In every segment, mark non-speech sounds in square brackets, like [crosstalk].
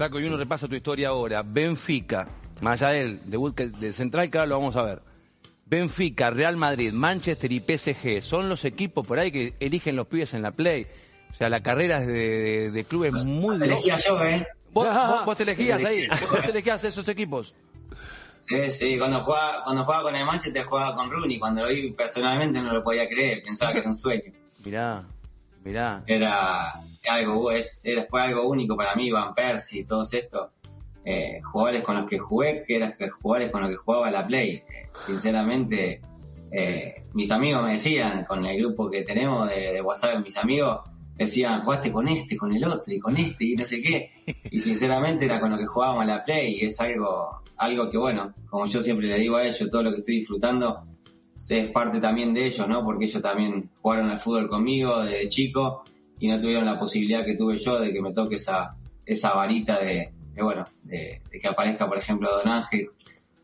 Flaco, y uno repasa tu historia ahora. Benfica, más allá del debut del Central, que ahora lo vamos a ver. Benfica, Real Madrid, Manchester y PSG son los equipos por ahí que eligen los pibes en la Play. O sea, la carrera de, de- de clubes muy Te elegía yo, ¿eh? ¿Vos, vos- vos te elegías ahí, vos te elegías esos equipos. Sí, sí, cuando jugaba, cuando jugaba con el Manchester jugaba con Rooney. Cuando lo vi personalmente no lo podía creer, pensaba que era un sueño. Mirá, mirá. Era algo, es, fue algo único para mí, Van Persie, todos estos eh, jugadores con los que jugué, que eran jugadores con los que jugaba la Play. Eh, sinceramente, eh, mis amigos me decían, con el grupo que tenemos de, WhatsApp, mis amigos, decían, jugaste con este, con el otro, y con este, y no sé qué. Y sinceramente era con lo que jugábamos la Play, y es algo, algo que bueno, como yo siempre le digo a ellos, todo lo que estoy disfrutando es parte también de ellos, ¿no? Porque ellos también jugaron al fútbol conmigo desde chico y no tuvieron la posibilidad que tuve yo de que me toque esa, esa varita de, de, bueno, de, de que aparezca, por ejemplo, Don Ángel,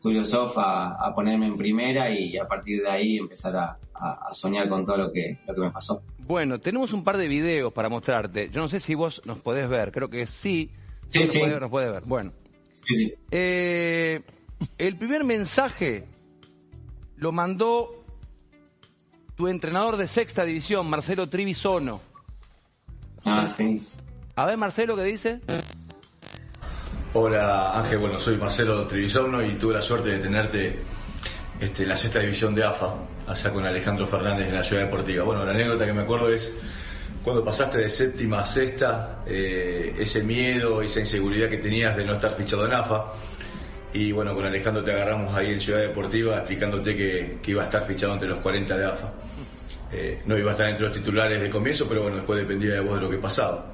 Tulio Sof a, a ponerme en primera y a partir de ahí empezar a, a- a soñar con todo lo que, lo que me pasó. Bueno, tenemos un par de videos para mostrarte. Yo no sé si vos nos podés ver, creo que sí. Sí, nos sí. podés- nos podés ver. Bueno, Sí, sí. eh, el primer mensaje lo mandó tu entrenador de sexta división, Marcelo Trivisono. Ah, sí. A ver, Marcelo, ¿qué dice? Hola Ángel, bueno, soy Marcelo Trevisorno y tuve la suerte de tenerte este, en la sexta división de AFA, allá con Alejandro Fernández en la Ciudad Deportiva. Bueno, la anécdota que me acuerdo es cuando pasaste de séptima a sexta, eh, ese miedo, esa inseguridad que tenías de no estar fichado en AFA. Y bueno, con Alejandro te agarramos ahí en Ciudad Deportiva explicándote que, que iba a estar fichado entre los 40 de AFA. Eh, no iba a estar entre los titulares de comienzo, pero bueno, después dependía de vos de lo que pasaba.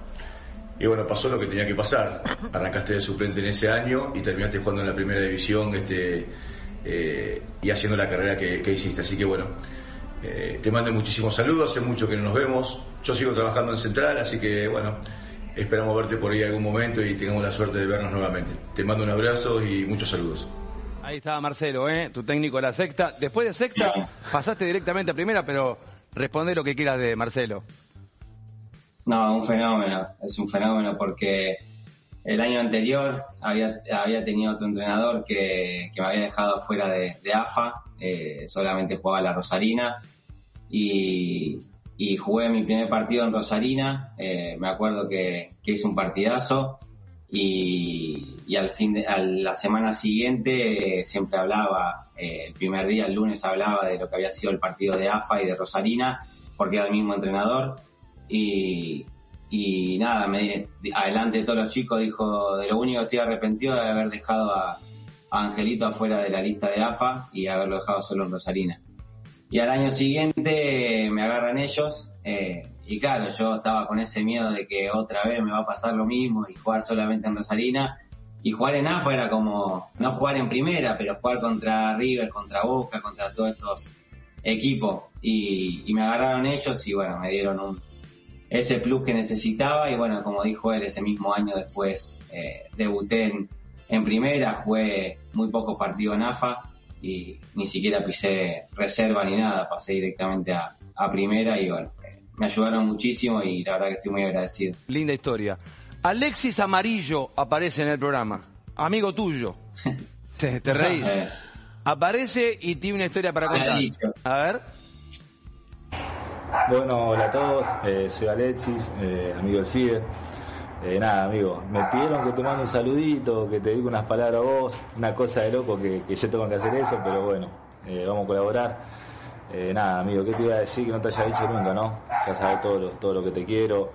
Y bueno, pasó lo que tenía que pasar. Arrancaste de suplente en ese año y terminaste jugando en la primera división este, eh, y haciendo la carrera que, que hiciste. Así que bueno, eh, te mando muchísimos saludos, hace mucho que no nos vemos. Yo sigo trabajando en Central, así que bueno, esperamos verte por ahí algún momento y tengamos la suerte de vernos nuevamente. Te mando un abrazo y muchos saludos. Ahí estaba Marcelo, ¿eh? tu técnico de la sexta. Después de sexta, pasaste directamente a primera, pero responde lo que quieras de Marcelo. No, un fenómeno, es un fenómeno porque el año anterior había, había tenido otro entrenador que, me había dejado fuera de, AFA, eh, solamente jugaba la Rosarina y, y jugué mi primer partido en Rosarina, eh, me acuerdo que, que hice un partidazo y, y al fin de a la semana siguiente eh, siempre hablaba, eh, el primer día, el lunes hablaba de lo que había sido el partido de AFA y de Rosarina, porque era el mismo entrenador y, y nada, me, adelante de todos los chicos dijo, de lo único que estoy arrepentido de haber dejado a, Angelito afuera de la lista de AFA y haberlo dejado solo en Rosarina. Y al año siguiente me agarran ellos eh, y claro, yo estaba con ese miedo de que otra vez me va a pasar lo mismo y jugar solamente en Rosarina. Y jugar en AFA era como, no jugar en primera, pero jugar contra River, contra Boca, contra todos estos equipos. Y, me agarraron ellos y bueno, me dieron un, ese plus que necesitaba y bueno, como dijo él, ese mismo año después eh, debuté en, primera, jugué muy pocos partidos en AFA y ni siquiera pisé reserva ni nada, pasé directamente a, a primera y bueno, me ayudaron muchísimo y la verdad que estoy muy agradecido. Linda historia. Alexis Amarillo aparece en el programa. Amigo tuyo. [laughs] Te, te reís. Aparece y tiene una historia para ha contar. A ver. Bueno, hola a todos, eh, soy Alexis, eh, amigo del FIDE. Eh, nada, amigo, me pidieron que te mande un saludito, que te diga unas palabras a vos, una cosa de loco que, que yo tengo que hacer eso, pero bueno, eh, vamos a colaborar. Eh, nada, amigo, ¿qué te iba a decir que no te haya dicho nunca, no? Ya sabes todo lo, todo lo que te quiero,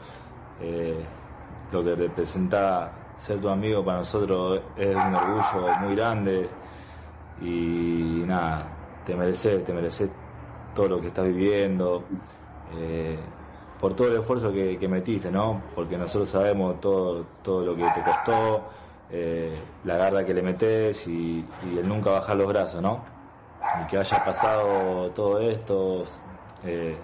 eh, lo que representa ser tu amigo para nosotros es un orgullo muy grande y nada, te mereces, te mereces todo lo que estás viviendo, eh, por todo el esfuerzo que, metiste, ¿no? Porque nosotros sabemos todo, todo lo que te costó, eh, la garra que le metes y, y el nunca bajar los brazos, ¿no? Y que haya pasado todo esto, eh,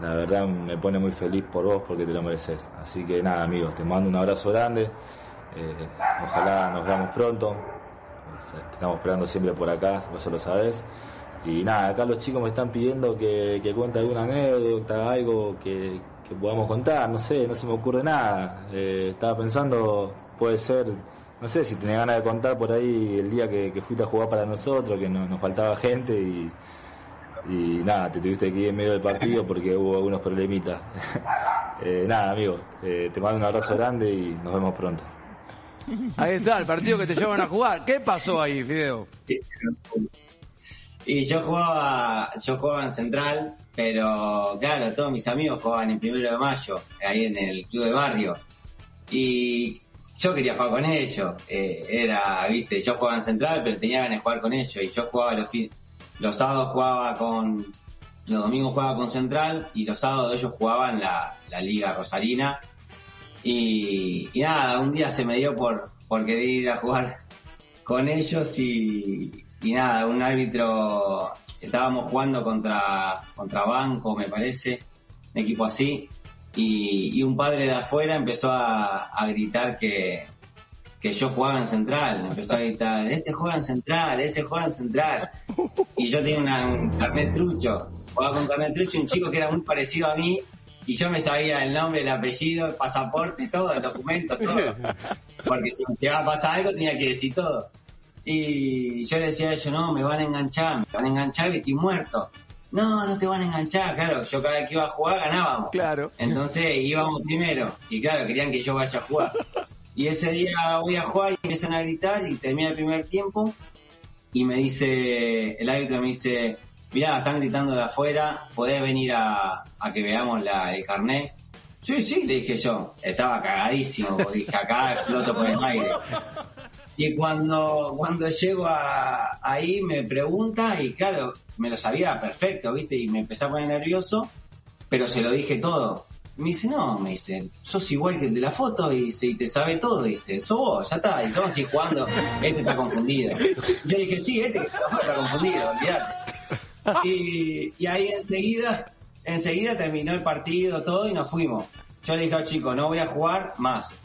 la verdad me pone muy feliz por vos porque te lo mereces. Así que nada, amigos, te mando un abrazo grande. eh, ojalá nos veamos pronto. Te estamos esperando siempre por acá, vos lo sabés. Y nada, acá los chicos me están pidiendo que, cuente alguna anécdota, algo que, que podamos contar, no sé, no se me ocurre nada. Eh, estaba pensando, puede ser, no sé si tenía ganas de contar por ahí el día que, que fuiste a jugar para nosotros, que no- nos faltaba gente y, y nada, te tuviste que ir en medio del partido porque hubo algunos problemitas. [laughs] Eh, nada, amigo, eh, te mando un abrazo grande y nos vemos pronto. Ahí está, el partido que te llevan a jugar. ¿Qué pasó ahí, Fideo? Y yo jugaba, yo jugaba en Central, pero claro, todos mis amigos jugaban en Primero de Mayo, ahí en el club de barrio. Y yo quería jugar con ellos. Eh, era, viste, yo jugaba en Central, pero tenía ganas de jugar con ellos. Y yo jugaba los los sábados jugaba con, los domingos jugaba con Central y los sábados ellos jugaban la, la Liga Rosarina. Y, y nada, un día se me dio por, por querer ir a jugar con ellos y, y nada, un árbitro, estábamos jugando contra, contra Banco, me parece, un equipo así, y, un padre de afuera empezó a, gritar que, que yo jugaba en Central, empezó a gritar, ese juega en Central, ese juega en Central, y yo tenía un carnet trucho, jugaba con carnet trucho, un chico que era muy parecido a mí, y yo me sabía el nombre, el apellido, el pasaporte, todo, el documento, todo. Porque si me llegaba a pasar algo tenía que decir todo. Y yo le decía a ellos, no, me van a enganchar, me van a enganchar y estoy muerto. No, no te van a enganchar, claro, yo cada vez que iba a jugar ganábamos. Claro. Entonces íbamos primero y claro, querían que yo vaya a jugar. Y ese día voy a jugar y empiezan a gritar y termina el primer tiempo y me dice, el árbitro me dice, mirá, están gritando de afuera, podés venir a, a que veamos la, el carnet. Sí, sí, le dije yo, estaba cagadísimo, porque dije, acá exploto por el aire. Y cuando, cuando llego a, ahí me pregunta y claro, me lo sabía perfecto, ¿viste? Y me empecé a poner nervioso, pero se lo dije todo. Me dice, no, me dice, sos igual que el de la foto y, y te sabe todo. Dice, sos vos, ya está, y vamos a ir jugando, este está confundido. Yo dije, sí, este está, confundido, olvidate. Y, ahí enseguida, enseguida terminó el partido, todo, y nos fuimos. Yo le dije al chico, no voy a jugar más.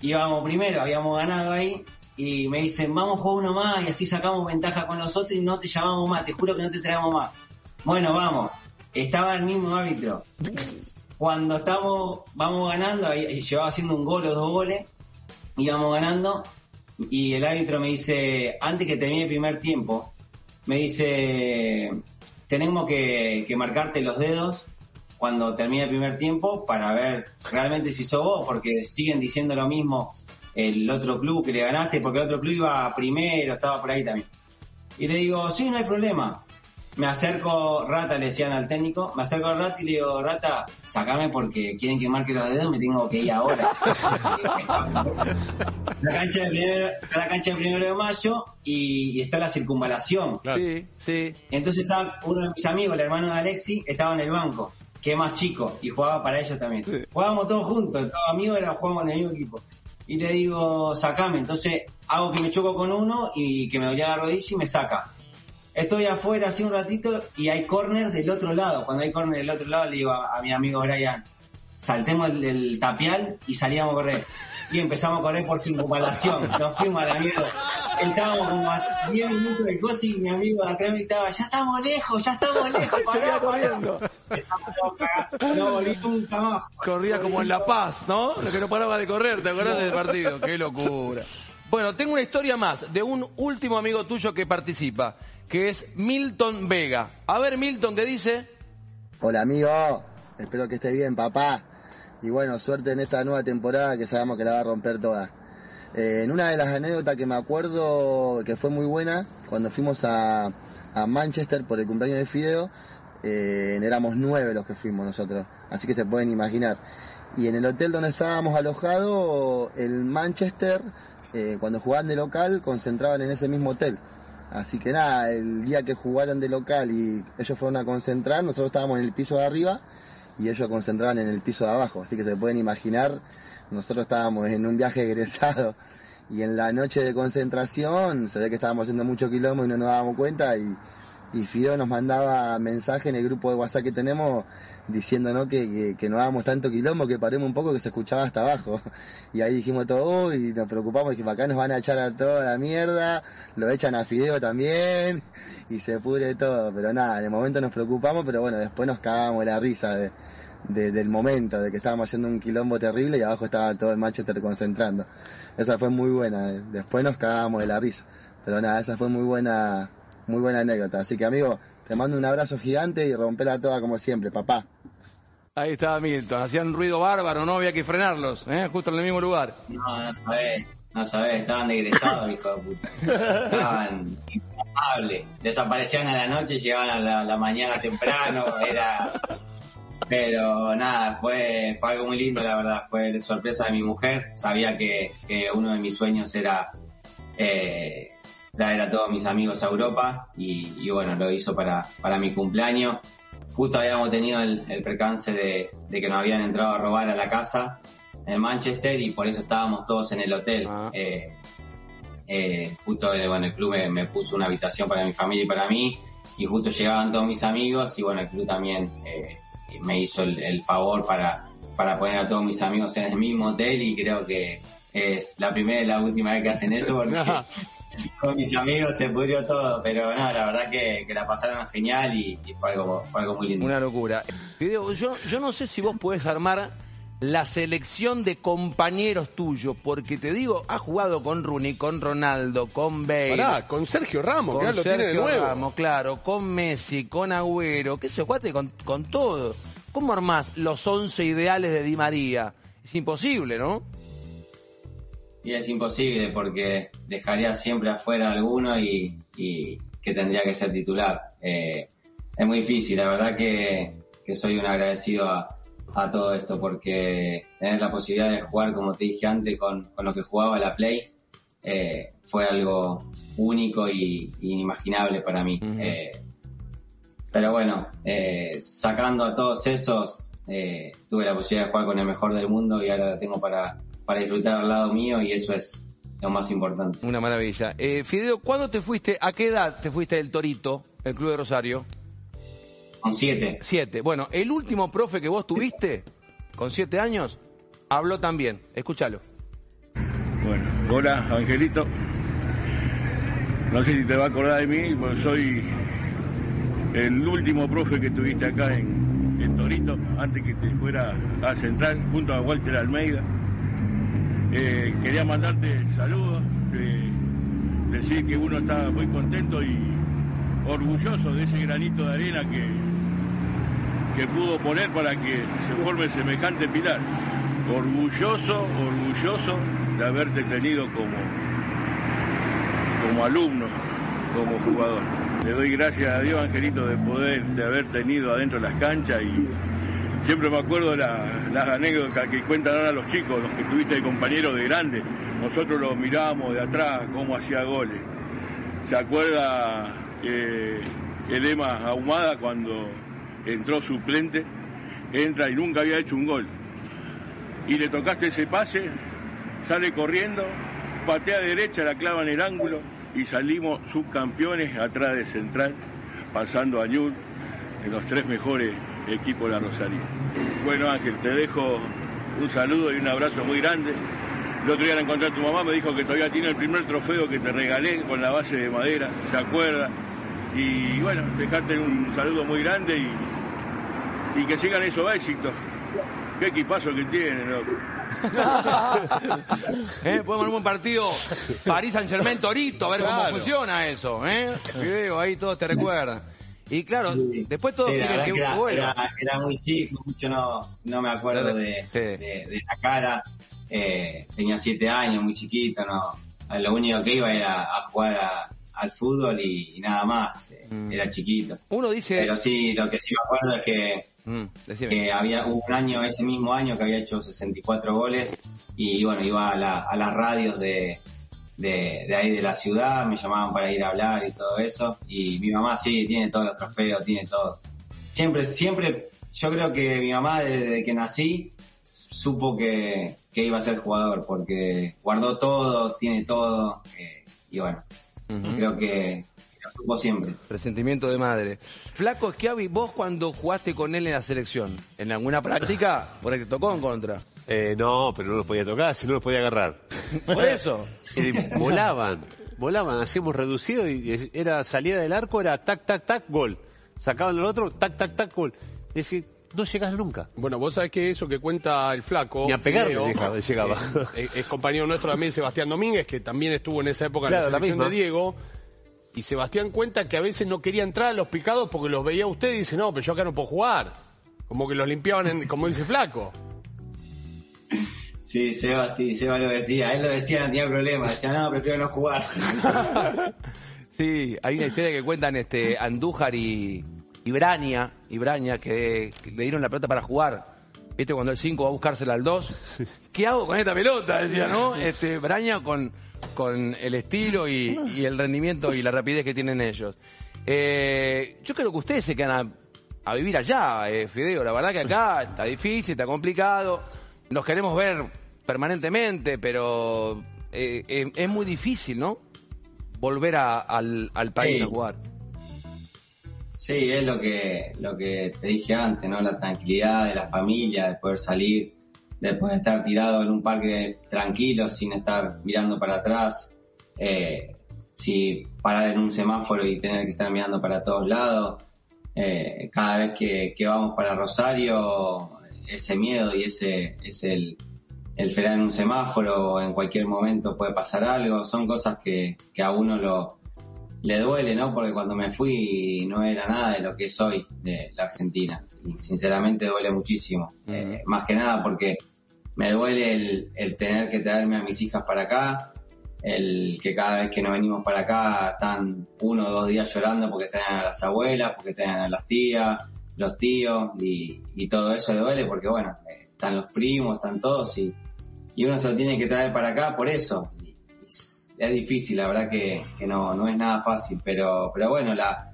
Íbamos primero, habíamos ganado ahí, y me dicen, vamos a jugar uno más, y así sacamos ventaja con los otros y no te llamamos más, te juro que no te traemos más. Bueno, vamos. Estaba el mismo árbitro. Cuando estamos, vamos ganando, llevaba haciendo un gol o dos goles, íbamos ganando, y el árbitro me dice, antes que termine el primer tiempo, me dice, tenemos que, que marcarte los dedos cuando termine el primer tiempo para ver realmente si sos vos, porque siguen diciendo lo mismo el otro club que le ganaste, porque el otro club iba primero, estaba por ahí también. Y le digo, sí, no hay problema. Me acerco, Rata le decían al técnico, me acerco a Rata y le digo, Rata, sacame porque quieren que marque los dedos, me tengo que ir ahora. [laughs] la cancha de primero, está la cancha de primero de mayo y, y está la circunvalación. Sí, sí. Entonces estaba uno de mis amigos, el hermano de Alexi, estaba en el banco, que es más chico, y jugaba para ellos también. Sí. Jugábamos todos juntos, todos amigos, era, jugábamos en el mismo equipo. Y le digo, sacame. Entonces hago que me choco con uno y que me dolía la rodilla y me saca. Estoy afuera así un ratito y hay corner del otro lado. Cuando hay corner del otro lado le digo a, a mi amigo Brian, saltemos el, del tapial y salíamos a correr. Y empezamos a correr por circunvalación. Nos fuimos a la mierda. Estábamos como a 10 minutos del coche y mi amigo de atrás me gritaba, ya estamos lejos, ya estamos lejos. [laughs] Pará". corriendo. No. Corría como en La Paz, ¿no? Lo que no paraba de correr, ¿te acordás del partido? Qué locura. Bueno, tengo una historia más de un último amigo tuyo que participa, que es Milton Vega. A ver, Milton, ¿qué dice? Hola amigo, espero que esté bien papá. Y bueno, suerte en esta nueva temporada que sabemos que la va a romper toda. Eh, en una de las anécdotas que me acuerdo que fue muy buena, cuando fuimos a, a Manchester por el cumpleaños de Fideo, eh, éramos nueve los que fuimos nosotros, así que se pueden imaginar. Y en el hotel donde estábamos alojados, el Manchester, eh, cuando jugaban de local, concentraban en ese mismo hotel. Así que nada, el día que jugaron de local y ellos fueron a concentrar, nosotros estábamos en el piso de arriba y ellos concentraban en el piso de abajo. Así que se pueden imaginar, nosotros estábamos en un viaje egresado y en la noche de concentración se ve que estábamos haciendo mucho quilombo y no nos dábamos cuenta y, y Fideo nos mandaba mensaje en el grupo de WhatsApp que tenemos diciendo que, que, no hagamos tanto quilombo, que paremos un poco, que se escuchaba hasta abajo. [laughs] Y ahí dijimos todo, y nos preocupamos, que acá nos van a echar a toda la mierda, lo echan a Fideo también, [laughs] y se pudre todo. Pero nada, en el momento nos preocupamos, pero bueno, después nos cagamos la risa de, del momento, de que estábamos haciendo un quilombo terrible y abajo estaba todo el Manchester concentrando. Esa fue muy buena, eh. después nos cagamos de la risa. Pero nada, esa fue muy buena muy buena anécdota. Así que, amigo, te mando un abrazo gigante y rompela toda como siempre, papá. Ahí estaba Milton, hacían ruido bárbaro, no había que frenarlos, ¿eh? justo en el mismo lugar. No, no sabés, no sabés, estaban degresados, hijo de puta. Estaban imparables, desaparecían a la noche, y llegaban a la, mañana temprano, era... Pero nada, fue, fue algo muy lindo, la verdad, fue sorpresa de mi mujer, sabía que, que uno de mis sueños era... Eh, traer a todos mis amigos a Europa y, bueno, lo hizo para, para mi cumpleaños. Justo habíamos tenido el, percance de, que nos habían entrado a robar a la casa en Manchester y por eso estábamos todos en el hotel. Ah. Eh, eh, justo bueno, el club me, puso una habitación para mi familia y para mí y justo llegaban todos mis amigos y bueno, el club también eh, me hizo el, favor para, para poner a todos mis amigos en el mismo hotel y creo que es la primera y la última vez que hacen eso porque [laughs] con mis amigos se pudrió todo, pero no, la verdad que, la pasaron genial y, fue, algo, algo muy lindo. Una locura. Yo, yo no sé si vos podés armar la selección de compañeros tuyos, porque te digo, has jugado con Rooney, con Ronaldo, con Bale. con Sergio Ramos, con lo tiene de nuevo. Ramos, claro, con Messi, con Agüero, qué sé cuate, con, con todo. ¿Cómo armás los 11 ideales de Di María? Es imposible, ¿no? Y es imposible porque dejaría siempre afuera alguno y, que tendría que ser titular. Eh, es muy difícil, la verdad que, soy un agradecido a, todo esto porque tener la posibilidad de jugar, como te dije antes, con, lo que jugaba la Play, eh, fue algo único y, inimaginable para mí. Eh, pero bueno, sacando a todos esos, tuve la posibilidad de jugar con el mejor del mundo y ahora la tengo para, para disfrutar al lado mío y eso es lo más importante. Una maravilla. Eh, Fideo, ¿cuándo te fuiste, a qué edad te fuiste del Torito, el Club de Rosario? Con siete. Siete. Bueno, el último profe que vos tuviste, con siete años, habló también. Escúchalo. Bueno, hola, Angelito. No sé si te va a acordar de mí, porque soy el último profe que tuviste acá en, en Torito, antes que te fuera a Central, junto a Walter Almeida. Eh, quería mandarte saludos, decir que uno está muy contento y orgulloso de ese granito de arena que, que pudo poner para que se forme semejante pilar. Orgulloso, orgulloso de haberte tenido como, como alumno, como jugador. Le doy gracias a Dios, Angelito, de poder de haber tenido adentro las canchas y Siempre me acuerdo las anécdotas que cuentan ahora los chicos, los que estuviste de compañeros de grande. Nosotros lo mirábamos de atrás, cómo hacía goles. ¿Se acuerda eh, el Ema Ahumada cuando entró suplente? Entra y nunca había hecho un gol. Y le tocaste ese pase, sale corriendo, patea derecha, la clava en el ángulo y salimos subcampeones atrás de Central, pasando a Ñul, en los tres mejores equipo de la Rosario. Bueno Ángel, te dejo un saludo y un abrazo muy grande. El otro día la encontré a tu mamá, me dijo que todavía tiene el primer trofeo que te regalé con la base de madera, se acuerda. Y bueno, dejarte un saludo muy grande y, y que sigan esos éxitos. Qué equipazo que tienen, loco. [laughs] ¿Eh? Podemos un partido París Saint Germain Torito, a ver cómo funciona eso. ¿eh? Video ahí todos te recuerdan. Y claro, después todo sí, que, era, muy chico, mucho no, no me acuerdo de, de, la cara. Eh, tenía siete años, muy chiquito, no. Lo único que iba era a jugar al fútbol y, nada más. Eh, mm. Era chiquito. Uno dice. Pero sí, lo que sí me acuerdo es que, mm, que había un año, ese mismo año, que había hecho 64 goles y bueno, iba a, la, a las radios de, de, ahí de la ciudad, me llamaban para ir a hablar y todo eso. Y mi mamá sí, tiene todos los trofeos, tiene todo. Siempre, siempre, yo creo que mi mamá desde que nací supo que, que iba a ser jugador porque guardó todo, tiene todo. Eh, y bueno, creo que, supo siempre. Presentimiento de madre. Flaco Schiavi, vos cuando jugaste con él en la selección, ¿en alguna práctica? Por ahí te tocó en contra. Eh, no, pero no los podía tocar, si no los podía agarrar. [laughs] Por eso. Eh, volaban, volaban, hacíamos reducido y era salida del arco, era tac, tac, tac, gol. Sacaban el otro, tac, tac, tac, gol. Es decir, no llegas nunca. Bueno, vos sabés que eso que cuenta el flaco. Ni a pegar llegaba- llegaba. eh, es compañero nuestro también, Sebastián Domínguez, que también estuvo en esa época Claro, en la selección misma. de Diego. Y Sebastián cuenta que a veces no quería entrar a los picados porque los veía usted y dice, no, pero yo acá no puedo jugar. Como que los limpiaban, en- como dice Flaco. Sí, Seba, sí, Seba lo decía. Él lo decía, no tenía problema. Decía, no, prefiero no jugar. [laughs] Sí, hay una historia que cuentan este Andújar y, y Braña, y Braña, que, que le dieron la pelota para jugar. ¿Viste cuando el 5 va a buscársela al 2? ¿Qué hago con esta pelota? Decía, ¿no? Este, Braña con, con el estilo y, y el rendimiento y la rapidez que tienen ellos. Eh, yo creo que ustedes se quedan a, a vivir allá, eh, Fideo. La verdad que acá está difícil, está complicado. Nos queremos ver permanentemente, pero eh, eh, es muy difícil, ¿no? volver a- al, al país Sí. a jugar. Sí, es lo que, lo que te dije antes, ¿no? La tranquilidad de la familia, de poder salir, de poder estar tirado en un parque tranquilo, sin estar mirando para atrás. Eh, si parar en un semáforo y tener que estar mirando para todos lados. Eh, cada vez que, que vamos para Rosario, ese miedo y ese es el, el frenar en un semáforo o en cualquier momento puede pasar algo. Son cosas que, que a uno lo, le duele, ¿no? Porque cuando me fui no era nada de lo que soy de la Argentina. Y sinceramente duele muchísimo. Eh, más que nada porque me duele el, el tener que traerme a mis hijas para acá, el que cada vez que nos venimos para acá están uno o dos días llorando porque traen a las abuelas, porque traen a las tías, los tíos, y, y todo eso le duele porque, bueno, eh, están los primos, están todos, y, y uno se lo tiene que traer para acá por eso. Es, difícil, la verdad que, que no, no es nada fácil, pero, pero bueno, la,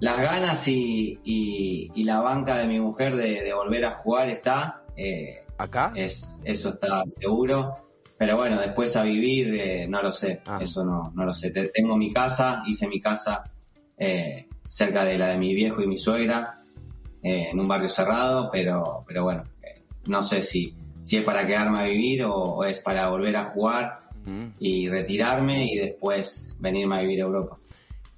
las ganas y, y, y la banca de mi mujer de, de volver a jugar está. eh, ¿Acá? es, eso está seguro. Pero bueno, después a vivir, eh, no lo sé. Ah. Eso no, no lo sé. Te- tengo mi casa, hice mi casa eh, cerca de la de mi viejo y mi suegra, eh, en un barrio cerrado, pero, pero bueno, no sé si, si es para quedarme a vivir o, o es para volver a jugar Mm. y retirarme y después venirme a vivir a Europa.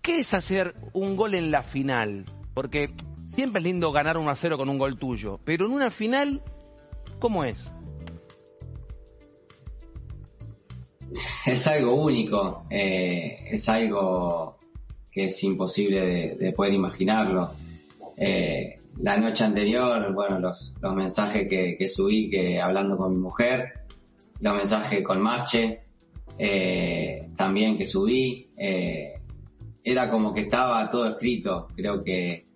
¿Qué es hacer un gol en la final? Porque siempre es lindo ganar 1 a 0 con un gol tuyo, pero en una final, ¿cómo es? [laughs] es algo único, eh, es algo que es imposible de, de poder imaginarlo. Eh, la noche anterior, bueno, los, los mensajes que, que subí que hablando con mi mujer, los mensajes con Mache, eh, también que subí, eh, era como que estaba todo escrito. Creo que,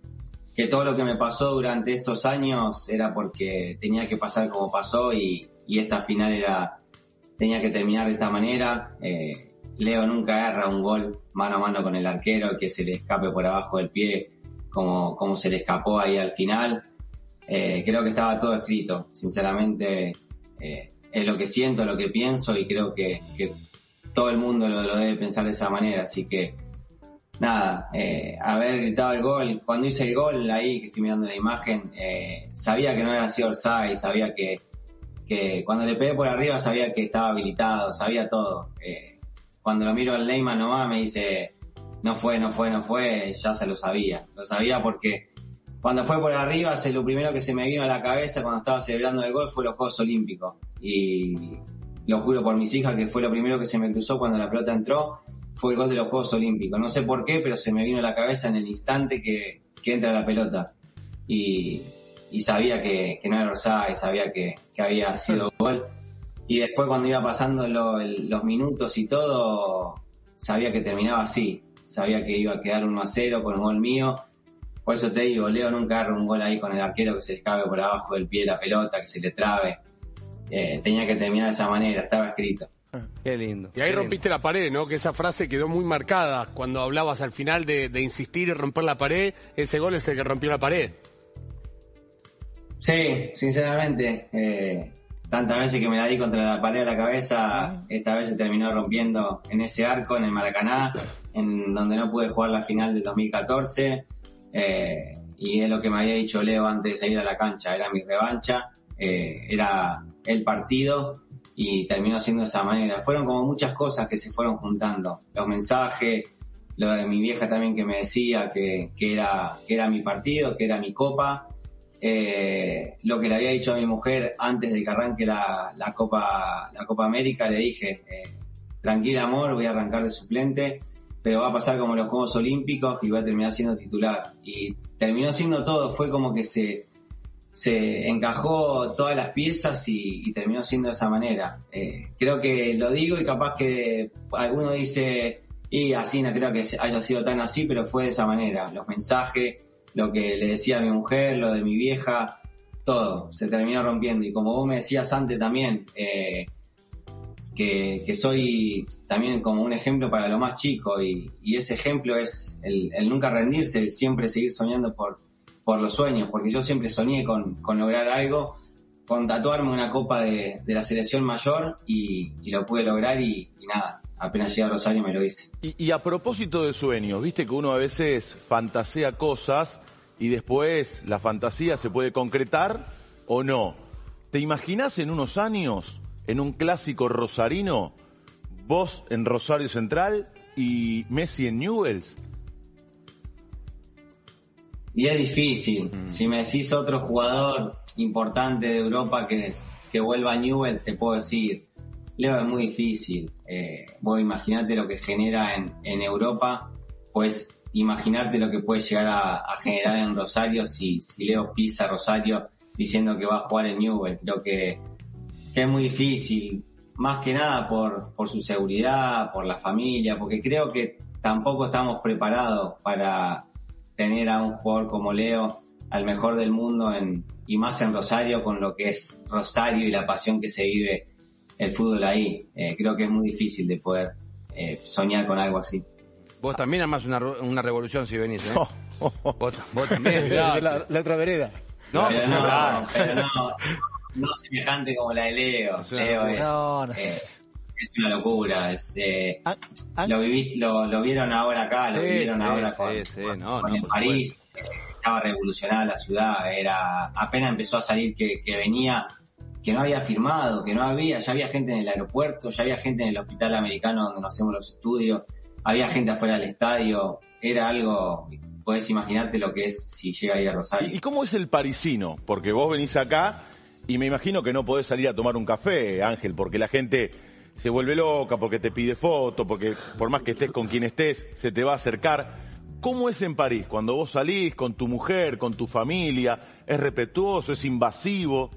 que todo lo que me pasó durante estos años era porque tenía que pasar como pasó y, y esta final era tenía que terminar de esta manera. Eh, Leo nunca erra un gol mano a mano con el arquero que se le escape por abajo del pie como, como se le escapó ahí al final. Creo que estaba todo escrito. Sinceramente, es lo que siento, lo que pienso y creo que todo el mundo lo, debe pensar de esa manera. Así que, nada, eh, haber gritado el gol. Cuando hice el gol ahí, que estoy mirando la imagen, eh, sabía que no había sido Orsay, sabía que, que cuando le pegué por arriba sabía que estaba habilitado, sabía todo. Eh, cuando lo miro al Neyman nomás me dice, no fue, no fue, no fue, ya se lo sabía. Lo sabía porque cuando fue por arriba, se, lo primero que se me vino a la cabeza cuando estaba celebrando el gol fue los Juegos Olímpicos. Y lo juro por mis hijas que fue lo primero que se me cruzó cuando la pelota entró, fue el gol de los Juegos Olímpicos. No sé por qué, pero se me vino a la cabeza en el instante que, que entra la pelota. Y, y sabía que, que no era Orsay, sabía que, que había sido gol. Y después cuando iba pasando lo- el- los minutos y todo, sabía que terminaba así. Sabía que iba a quedar 1 a 0 con un gol mío. Por eso te digo, Leo nunca agarra un gol ahí con el arquero que se escape por abajo del pie de la pelota, que se le trabe. Eh, tenía que terminar de esa manera, estaba escrito. Qué lindo. Y ahí rompiste la pared, ¿no? Que esa frase quedó muy marcada cuando hablabas al final de, de insistir y romper la pared. Ese gol es el que rompió la pared. Sí, sinceramente, eh, tantas veces que me la di contra la pared de la cabeza, esta vez se terminó rompiendo en ese arco, en el Maracaná, en donde no pude jugar la final del 2014. Eh, y es lo que me había dicho Leo antes de salir a la cancha, era mi revancha, eh, era el partido y terminó siendo de esa manera. Fueron como muchas cosas que se fueron juntando, los mensajes, lo de mi vieja también que me decía que, que era, era mi partido, que era mi copa, eh, lo que le había dicho a mi mujer antes de que arranque la, la Copa, la Copa América, le dije, eh, tranquila amor, voy a arrancar de suplente, pero va a pasar como los Juegos Olímpicos y voy a terminar siendo titular. Y terminó siendo todo, fue como que se, se encajó todas las piezas y, terminó siendo de esa manera. Eh, creo que lo digo y capaz que alguno dice, y así no creo que haya sido tan así, pero fue de esa manera. Los mensajes, lo que le decía a mi mujer, lo de mi vieja, todo, se terminó rompiendo. Y como vos me decías antes también, eh, que, que, soy también como un ejemplo para lo más chico y, y ese ejemplo es el, el, nunca rendirse, el siempre seguir soñando por, por los sueños, porque yo siempre soñé con, con lograr algo, con tatuarme una copa de, de la selección mayor y, y, lo pude lograr y, nada, apenas llegué a Rosario me lo hice. Y, a propósito de sueños, viste que uno a veces fantasea cosas y después la fantasía se puede concretar o no. ¿Te imaginas en unos años, en un clásico rosarino, vos en Rosario Central y Messi en Newells? Y es difícil. Mm. Si me decís otro jugador importante de Europa que, que vuelva a Newell, te puedo decir, Leo es muy difícil. Eh, vos imaginate lo que genera en, en, Europa, pues imaginarte lo que puede llegar a, a generar en Rosario si, si, Leo pisa Rosario diciendo que va a jugar en Newell. Creo que, que es muy difícil, más que nada por, por su seguridad, por la familia, porque creo que tampoco estamos preparados para tener a un jugador como Leo, al mejor del mundo en, y más en Rosario con lo que es Rosario y la pasión que se vive el fútbol ahí. Eh, creo que es muy difícil de poder eh, soñar con algo así. Vos también armás una, una revolución si venís, ¿eh? [laughs] vos, vos, también. [laughs] la, la, la, otra vereda. No, pero no, pero no, no semejante como la de Leo. Leo es, no, no. Eh, es una locura. Es, eh, ah, ah, lo, viví, lo, lo, vieron ahora acá, lo sí, vivieron sí, ahora con, sí, con, no, con el París. Eh, estaba revolucionada la ciudad. Era apenas empezó a salir que, que venía que no había firmado, que no había, ya había gente en el aeropuerto, ya había gente en el hospital americano donde nos hacemos los estudios, había gente afuera del estadio, era algo, podés imaginarte lo que es si llega a ir a Rosario. ¿Y, y cómo es el parisino? Porque vos venís acá y me imagino que no podés salir a tomar un café, Ángel, porque la gente se vuelve loca, porque te pide foto, porque por más que estés con quien estés, se te va a acercar. ¿Cómo es en París cuando vos salís con tu mujer, con tu familia? ¿Es respetuoso? ¿Es invasivo?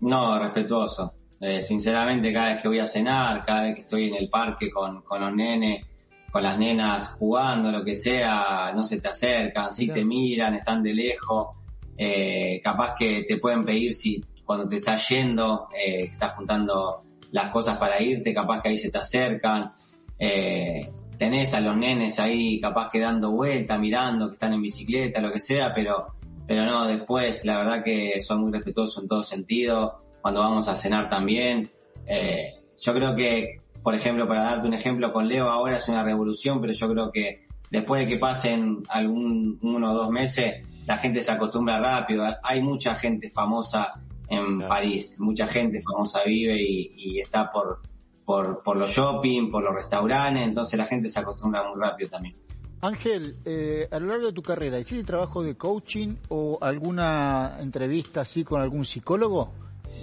No, respetuoso. Eh, sinceramente, cada vez que voy a cenar, cada vez que estoy en el parque con, con los nenes, con las nenas jugando, lo que sea, no se te acercan, sí te miran, están de lejos. Eh, capaz que te pueden pedir si cuando te estás yendo, eh, estás juntando las cosas para irte, capaz que ahí se te acercan. Eh, tenés a los nenes ahí capaz que dando vuelta, mirando, que están en bicicleta, lo que sea, pero pero no, después la verdad que son muy respetuosos en todo sentido, cuando vamos a cenar también. Eh, yo creo que, por ejemplo, para darte un ejemplo con Leo ahora es una revolución, pero yo creo que después de que pasen algún uno o dos meses, la gente se acostumbra rápido. Hay mucha gente famosa en claro. París, mucha gente famosa vive y, y está por, por, por los shopping, por los restaurantes, entonces la gente se acostumbra muy rápido también. Ángel, eh, a lo largo de tu carrera, ¿hiciste trabajo de coaching o alguna entrevista así con algún psicólogo?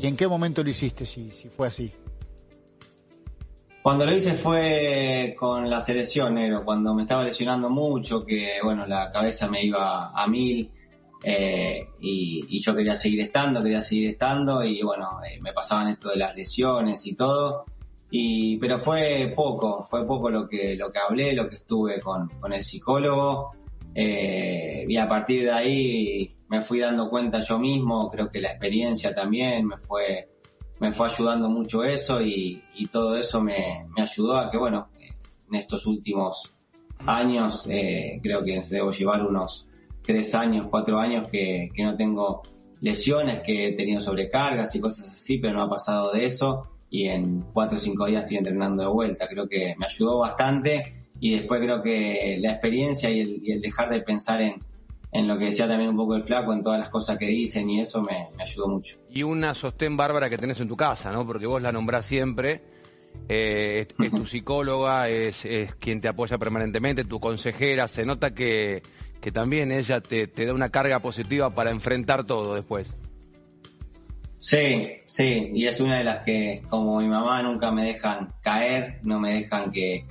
¿Y en qué momento lo hiciste, si, si fue así? Cuando lo hice fue con la selección, Nero, cuando me estaba lesionando mucho, que bueno, la cabeza me iba a mil eh, y, y, yo quería seguir estando, quería seguir estando y bueno, eh, me pasaban esto de las lesiones y todo y, pero fue poco, fue poco lo que, lo que hablé, lo que estuve con, con el psicólogo. Eh, y a partir de ahí me fui dando cuenta yo mismo, creo que la experiencia también me fue, me fue ayudando mucho eso y, y todo eso me, me, ayudó a que, bueno, en estos últimos años, creo que debo llevar unos tres años, cuatro años que, que no tengo lesiones, que he tenido sobrecargas y cosas así, pero no ha pasado de eso y en cuatro o cinco días estoy entrenando de vuelta. Creo que me ayudó bastante y después creo que la experiencia y el, y el dejar de pensar en, en lo que decía también un poco el flaco, en todas las cosas que dicen y eso me, me ayudó mucho. Y una sostén bárbara que tenés en tu casa, ¿no? Porque vos la nombrás siempre. eh, es, es tu psicóloga, es, es quien te apoya permanentemente, tu consejera. Se nota que, que también ella te, te da una carga positiva para enfrentar todo después. Sí, sí, y es una de las que, como mi mamá, nunca me dejan caer, no me dejan que,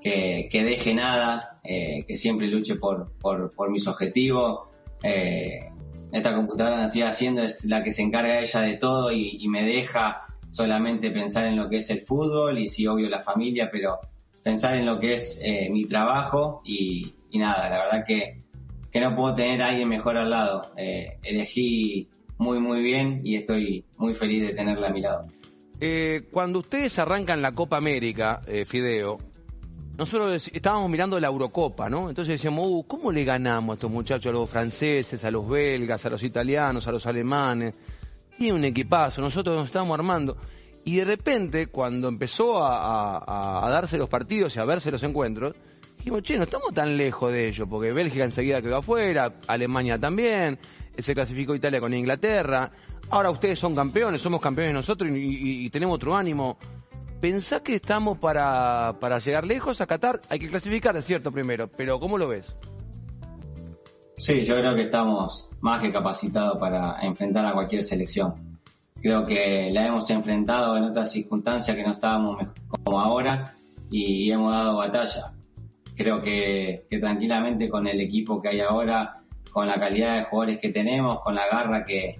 que, que deje nada, eh, que siempre luche por, por, por mis objetivos. Eh, esta computadora que estoy haciendo es la que se encarga ella de todo y, me deja solamente pensar en lo que es el fútbol y sí, obvio, la familia, pero pensar en lo que es eh, mi trabajo y nada, la verdad que, que no puedo tener a alguien mejor al lado. Eh, elegí muy, muy bien y estoy muy feliz de tenerla a mi lado. Eh, cuando ustedes arrancan la Copa América, eh, Fideo, nosotros estábamos mirando la Eurocopa, ¿no? Entonces decíamos, uh, ¿cómo le ganamos a estos muchachos, a los franceses, a los belgas, a los italianos, a los alemanes? Tiene un equipazo, nosotros nos estábamos armando. Y de repente, cuando empezó a darse los partidos y a verse los encuentros, dijimos, che, no estamos tan lejos de ellos, porque Bélgica enseguida quedó afuera, Alemania también, se clasificó Italia con Inglaterra, ahora ustedes son campeones, somos campeones nosotros y tenemos otro ánimo. ¿Pensás que estamos para, para llegar lejos a Qatar? Hay que clasificar, es cierto, primero, pero ¿cómo lo ves? Sí, yo creo que estamos más que capacitados para enfrentar a cualquier selección. Creo que la hemos enfrentado en otras circunstancias que no estábamos mejor como ahora y hemos dado batalla. Creo que, tranquilamente con el equipo que hay ahora, con la calidad de jugadores que tenemos, con la garra que,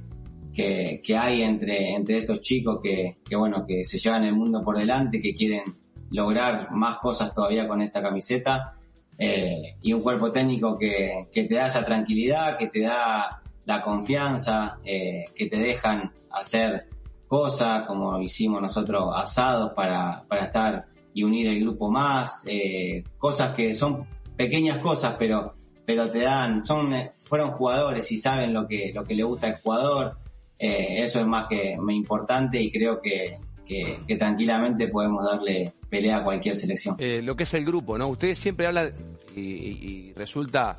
que, que hay entre, entre estos chicos que, que, bueno, que se llevan el mundo por delante, que quieren lograr más cosas todavía con esta camiseta, eh, y un cuerpo técnico que, que te da esa tranquilidad, que te da la confianza, eh, que te dejan hacer cosas como hicimos nosotros asados para, para estar y unir el grupo más, eh, cosas que son pequeñas cosas, pero pero te dan, son eh, fueron jugadores y saben lo que lo que le gusta al jugador, eh, eso es más que importante y creo que, que, que tranquilamente podemos darle pelea a cualquier selección. Eh, lo que es el grupo, ¿no? Ustedes siempre hablan y, y- y resulta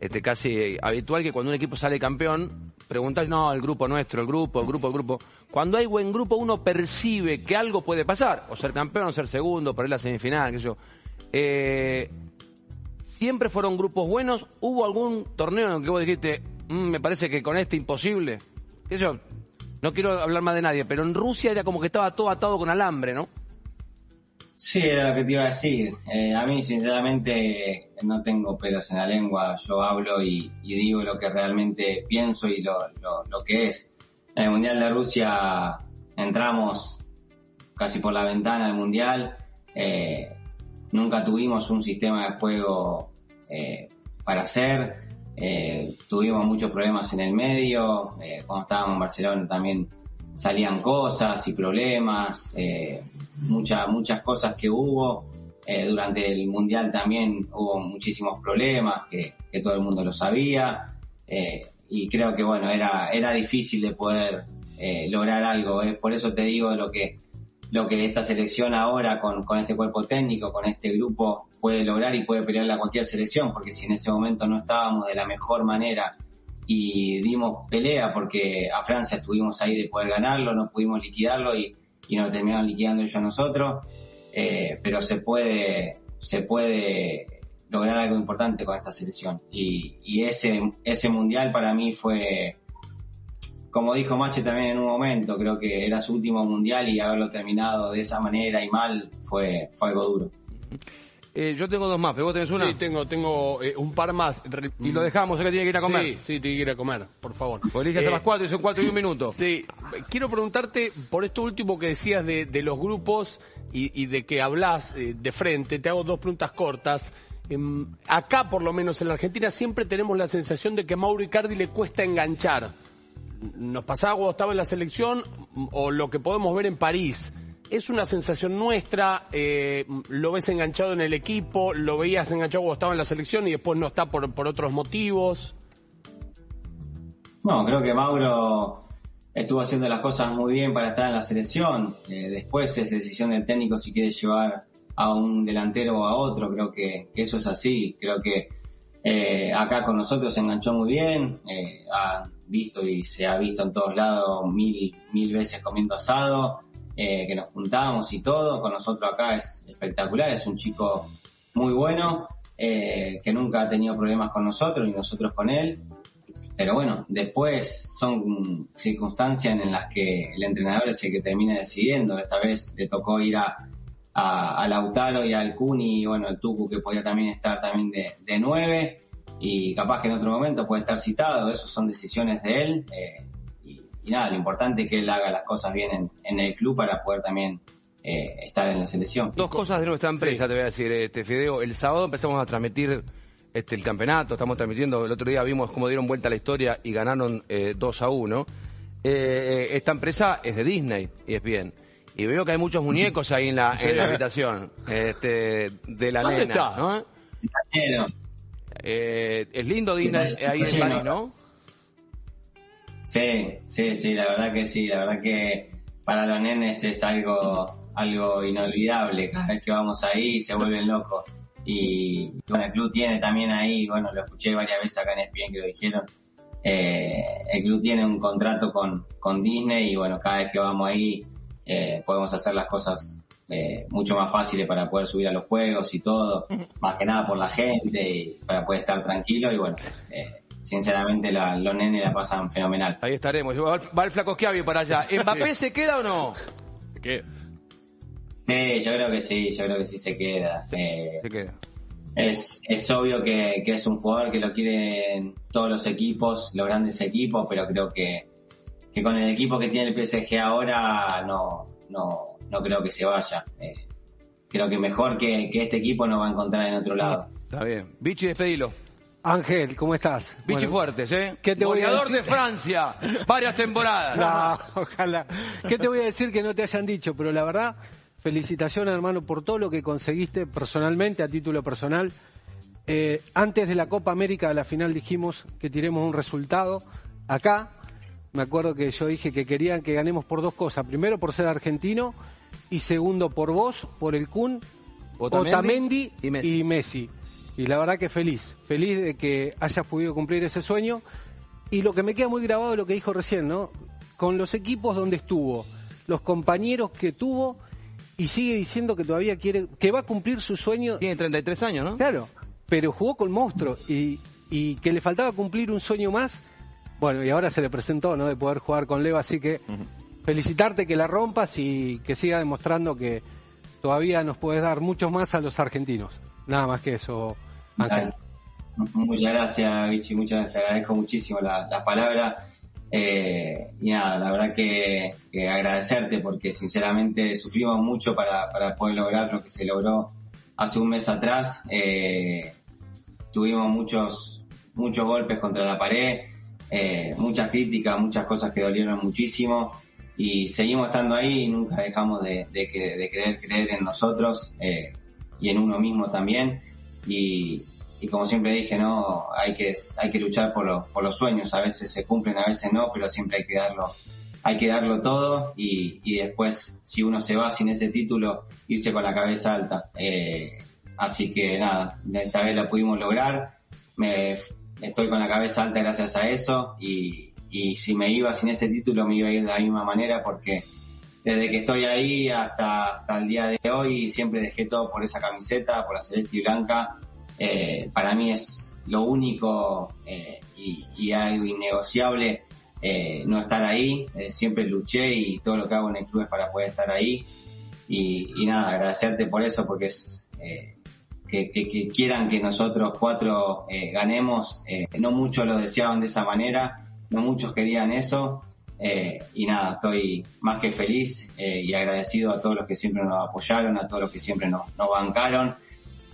este, casi habitual que cuando un equipo sale campeón, preguntáis, no, el grupo nuestro, el grupo, el grupo, el grupo. Cuando hay buen grupo, uno percibe que algo puede pasar, o ser campeón, o ser segundo, perder la semifinal, qué sé yo. Eh, siempre fueron grupos buenos. ¿Hubo algún torneo en el que vos dijiste, "Mm, me parece que con este imposible? Qué no quiero hablar más de nadie, pero en Rusia era como que estaba todo atado con alambre, ¿no? Sí, era lo que te iba a decir. Eh, a mí, sinceramente, no tengo pelos en la lengua. Yo hablo y, digo lo que realmente pienso y lo, que es. En el Mundial de Rusia entramos casi por la ventana al Mundial. Eh, nunca tuvimos un sistema de juego eh, para hacer. Eh, tuvimos muchos problemas en el medio. Cuando estábamos en Barcelona también salían cosas y problemas, eh, muchas muchas cosas que hubo. Eh, durante el Mundial también hubo muchísimos problemas que, que todo el mundo lo sabía. Eh, y creo que bueno, era, era difícil de poder lograr algo. Por eso te digo lo que, lo que esta selección ahora con, con este cuerpo técnico, con este grupo puede lograr y puede pelearle a cualquier selección, porque si en ese momento no estábamos de la mejor manera y dimos pelea porque a Francia estuvimos ahí de poder ganarlo, no pudimos liquidarlo y, y nos terminaron liquidando ellos nosotros, eh, pero se puede, se puede lograr algo importante con esta selección. Y, y ese, ese mundial para mí fue, como dijo Mache también en un momento, creo que era su último mundial y haberlo terminado de esa manera y mal fue, fue algo duro. Eh, yo tengo dos más, pero vos tenés una. Sí, tengo, tengo eh, un par más. Re- Y lo dejamos, sé que tiene que ir a comer. Sí, sí, tiene que ir a comer, por favor. Porque dije hasta Eh, las cuatro y son cuatro y un minuto. Sí, quiero preguntarte por esto último que decías de, de los grupos y, y de que hablas eh, de frente. Te hago dos preguntas cortas. Em, acá, por lo menos en la Argentina, siempre tenemos la sensación de que a Mauro Icardi le cuesta enganchar. Nos pasaba cuando estaba en la selección o lo que podemos ver en París. Es una sensación nuestra, eh, lo ves enganchado en el equipo, lo veías enganchado cuando estaba en la selección y después no está por, otros motivos. No, creo que Mauro estuvo haciendo las cosas muy bien para estar en la selección. Eh, después es decisión del técnico si quiere llevar a un delantero o a otro, creo que, que eso es así, creo que eh, acá con nosotros se enganchó muy bien, eh, ha visto y se ha visto en todos lados mil, mil veces comiendo asado, eh, que nos juntamos y todo, con nosotros acá es espectacular, es un chico muy bueno, eh, que nunca ha tenido problemas con nosotros y nosotros con él. Pero bueno, después son circunstancias en las que el entrenador es el que termina decidiendo. Esta vez le tocó ir a, a, Lautaro y al Cuni y bueno, el Tucu que podía también estar también de, de nueve y capaz que en otro momento puede estar citado, eso son decisiones de él eh, y, nada, lo importante es que él haga las cosas bien en, en el club para poder también eh, estar en la selección. Dos cosas de nuestra empresa, te voy a decir, este Fideo. El sábado empezamos a transmitir este el campeonato, estamos transmitiendo, el otro día vimos cómo dieron vuelta a la historia y ganaron eh, 2 a 1. Eh, esta empresa es de Disney y es bien. Y veo que hay muchos muñecos ahí en la, en la habitación este, de la ¿Dónde nena. está? ¿no? Está lleno. Eh, es lindo Disney Está ahí en. París, ¿no? Sí, sí, sí, la verdad que sí, la verdad que para los nenes es algo, algo inolvidable, cada vez que vamos ahí se vuelven locos. Y bueno, el club tiene también ahí, bueno, lo escuché varias veces acá en ESPN que lo dijeron, eh, el club tiene un contrato con, con Disney y bueno, cada vez que vamos ahí eh, podemos hacer las cosas eh, mucho más fáciles para poder subir a los juegos y todo, más que nada por la gente y para poder estar tranquilo y bueno, eh, sinceramente la- los nenes la pasan fenomenal. Ahí estaremos. Va, va el flaco Schiavi para allá. [laughs] ¿Mbappé se queda o no? ¿Qué? Sí, yo creo que sí, yo creo que sí se queda. Eh, Se queda. es, es obvio que, que es un jugador que lo quieren todos los equipos, los grandes equipos, pero creo que, que con el equipo que tiene el PSG ahora no, no, no creo que se vaya. Eh, creo que mejor que, que este equipo no va a encontrar en otro lado. Está bien. Vichy, despedilo. Ángel, ¿cómo estás? Vichy Bueno, Fuertes, ¿eh? ¿qué te voy a decir? de Francia. Varias temporadas. No, [laughs] ojalá. ¿Qué te voy a decir que no te hayan dicho? Pero la verdad, felicitaciones, hermano, por todo lo que conseguiste personalmente, a título personal. Eh, antes de la Copa América, a la final dijimos que tiremos un resultado. Acá, me acuerdo que yo dije que querían que ganemos por dos cosas. Primero, por ser argentino. Y segundo, por vos, por el Kun, Otamendi Otamendi y Messi. y Messi. Y la verdad que feliz, feliz de que hayas podido cumplir ese sueño. Y lo que me queda muy grabado es lo que dijo recién, ¿no? Con los equipos donde estuvo, los compañeros que tuvo y sigue diciendo que todavía quiere, que va a cumplir su sueño. Tiene 33 años, ¿no? Claro, pero jugó con monstruo y, y que le faltaba cumplir un sueño más. Bueno, y ahora se le presentó, ¿no? De poder jugar con Leva, así que felicitarte que la rompas y que siga demostrando que todavía nos puedes dar muchos más a los argentinos. Nada más que eso, Ángel. Muchas gracias, Vichy, muchas gracias, te agradezco muchísimo la- las palabras. Eh, y nada, la verdad que, que agradecerte porque sinceramente sufrimos mucho para, para poder lograr lo que se logró hace un mes atrás. Eh, tuvimos muchos, muchos golpes contra la pared, eh, muchas críticas, muchas cosas que dolieron muchísimo y seguimos estando ahí y nunca dejamos de, de, de creer en nosotros eh, y en uno mismo también. Y, como siempre dije, no, hay que, hay que luchar por, los por los sueños, a veces se cumplen, a veces no, pero siempre hay que darlo, hay que darlo todo y, y después, si uno se va sin ese título, irse con la cabeza alta. Eh, así que nada, esta vez la pudimos lograr, me, estoy con la cabeza alta gracias a eso y, y si me iba sin ese título me iba a ir de la misma manera porque desde que estoy ahí hasta, hasta el día de hoy siempre dejé todo por esa camiseta, por la celeste y blanca. Eh, para mí es lo único eh, y, algo innegociable eh, no estar ahí. Siempre luché y todo lo que hago en el club es para poder estar ahí. Y, nada, agradecerte por eso porque es que, que- quieran que nosotros cuatro ganemos. no muchos lo deseaban de esa manera, no muchos querían eso. Eh, y nada, estoy más que feliz eh, y agradecido a todos los que siempre nos apoyaron, a todos los que siempre nos, nos bancaron.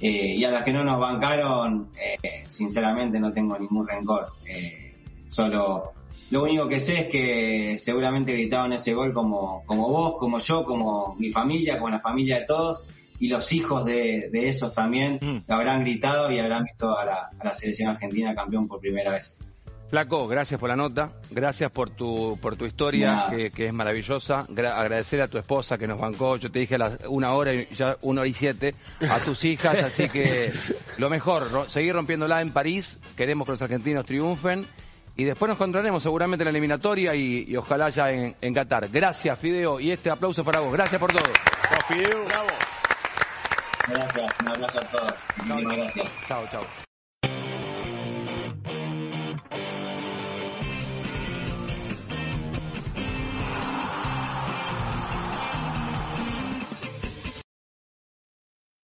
Eh, y a las que no nos bancaron, eh, sinceramente no tengo ningún rencor. Eh, solo lo único que sé es que seguramente gritaron ese gol como, como vos, como yo, como mi familia, como la familia de todos. Y los hijos de, de esos también lo habrán gritado y habrán visto a la, a la selección argentina campeón por primera vez. Flaco, gracias por la nota, gracias por tu por tu historia, que, que es maravillosa. Gra- agradecer a tu esposa que nos bancó, yo te dije a las una hora y ya una hora y siete, a tus hijas, [laughs] así que lo mejor, ro- seguir rompiéndola en París, queremos que los argentinos triunfen y después nos encontraremos seguramente en la eliminatoria y, y ojalá ya en, en Qatar. Gracias, Fideo, y este aplauso para vos, gracias por todo. Fideo, bravo. Gracias, un abrazo a todos. Muchísimas gracias. Chao, chao.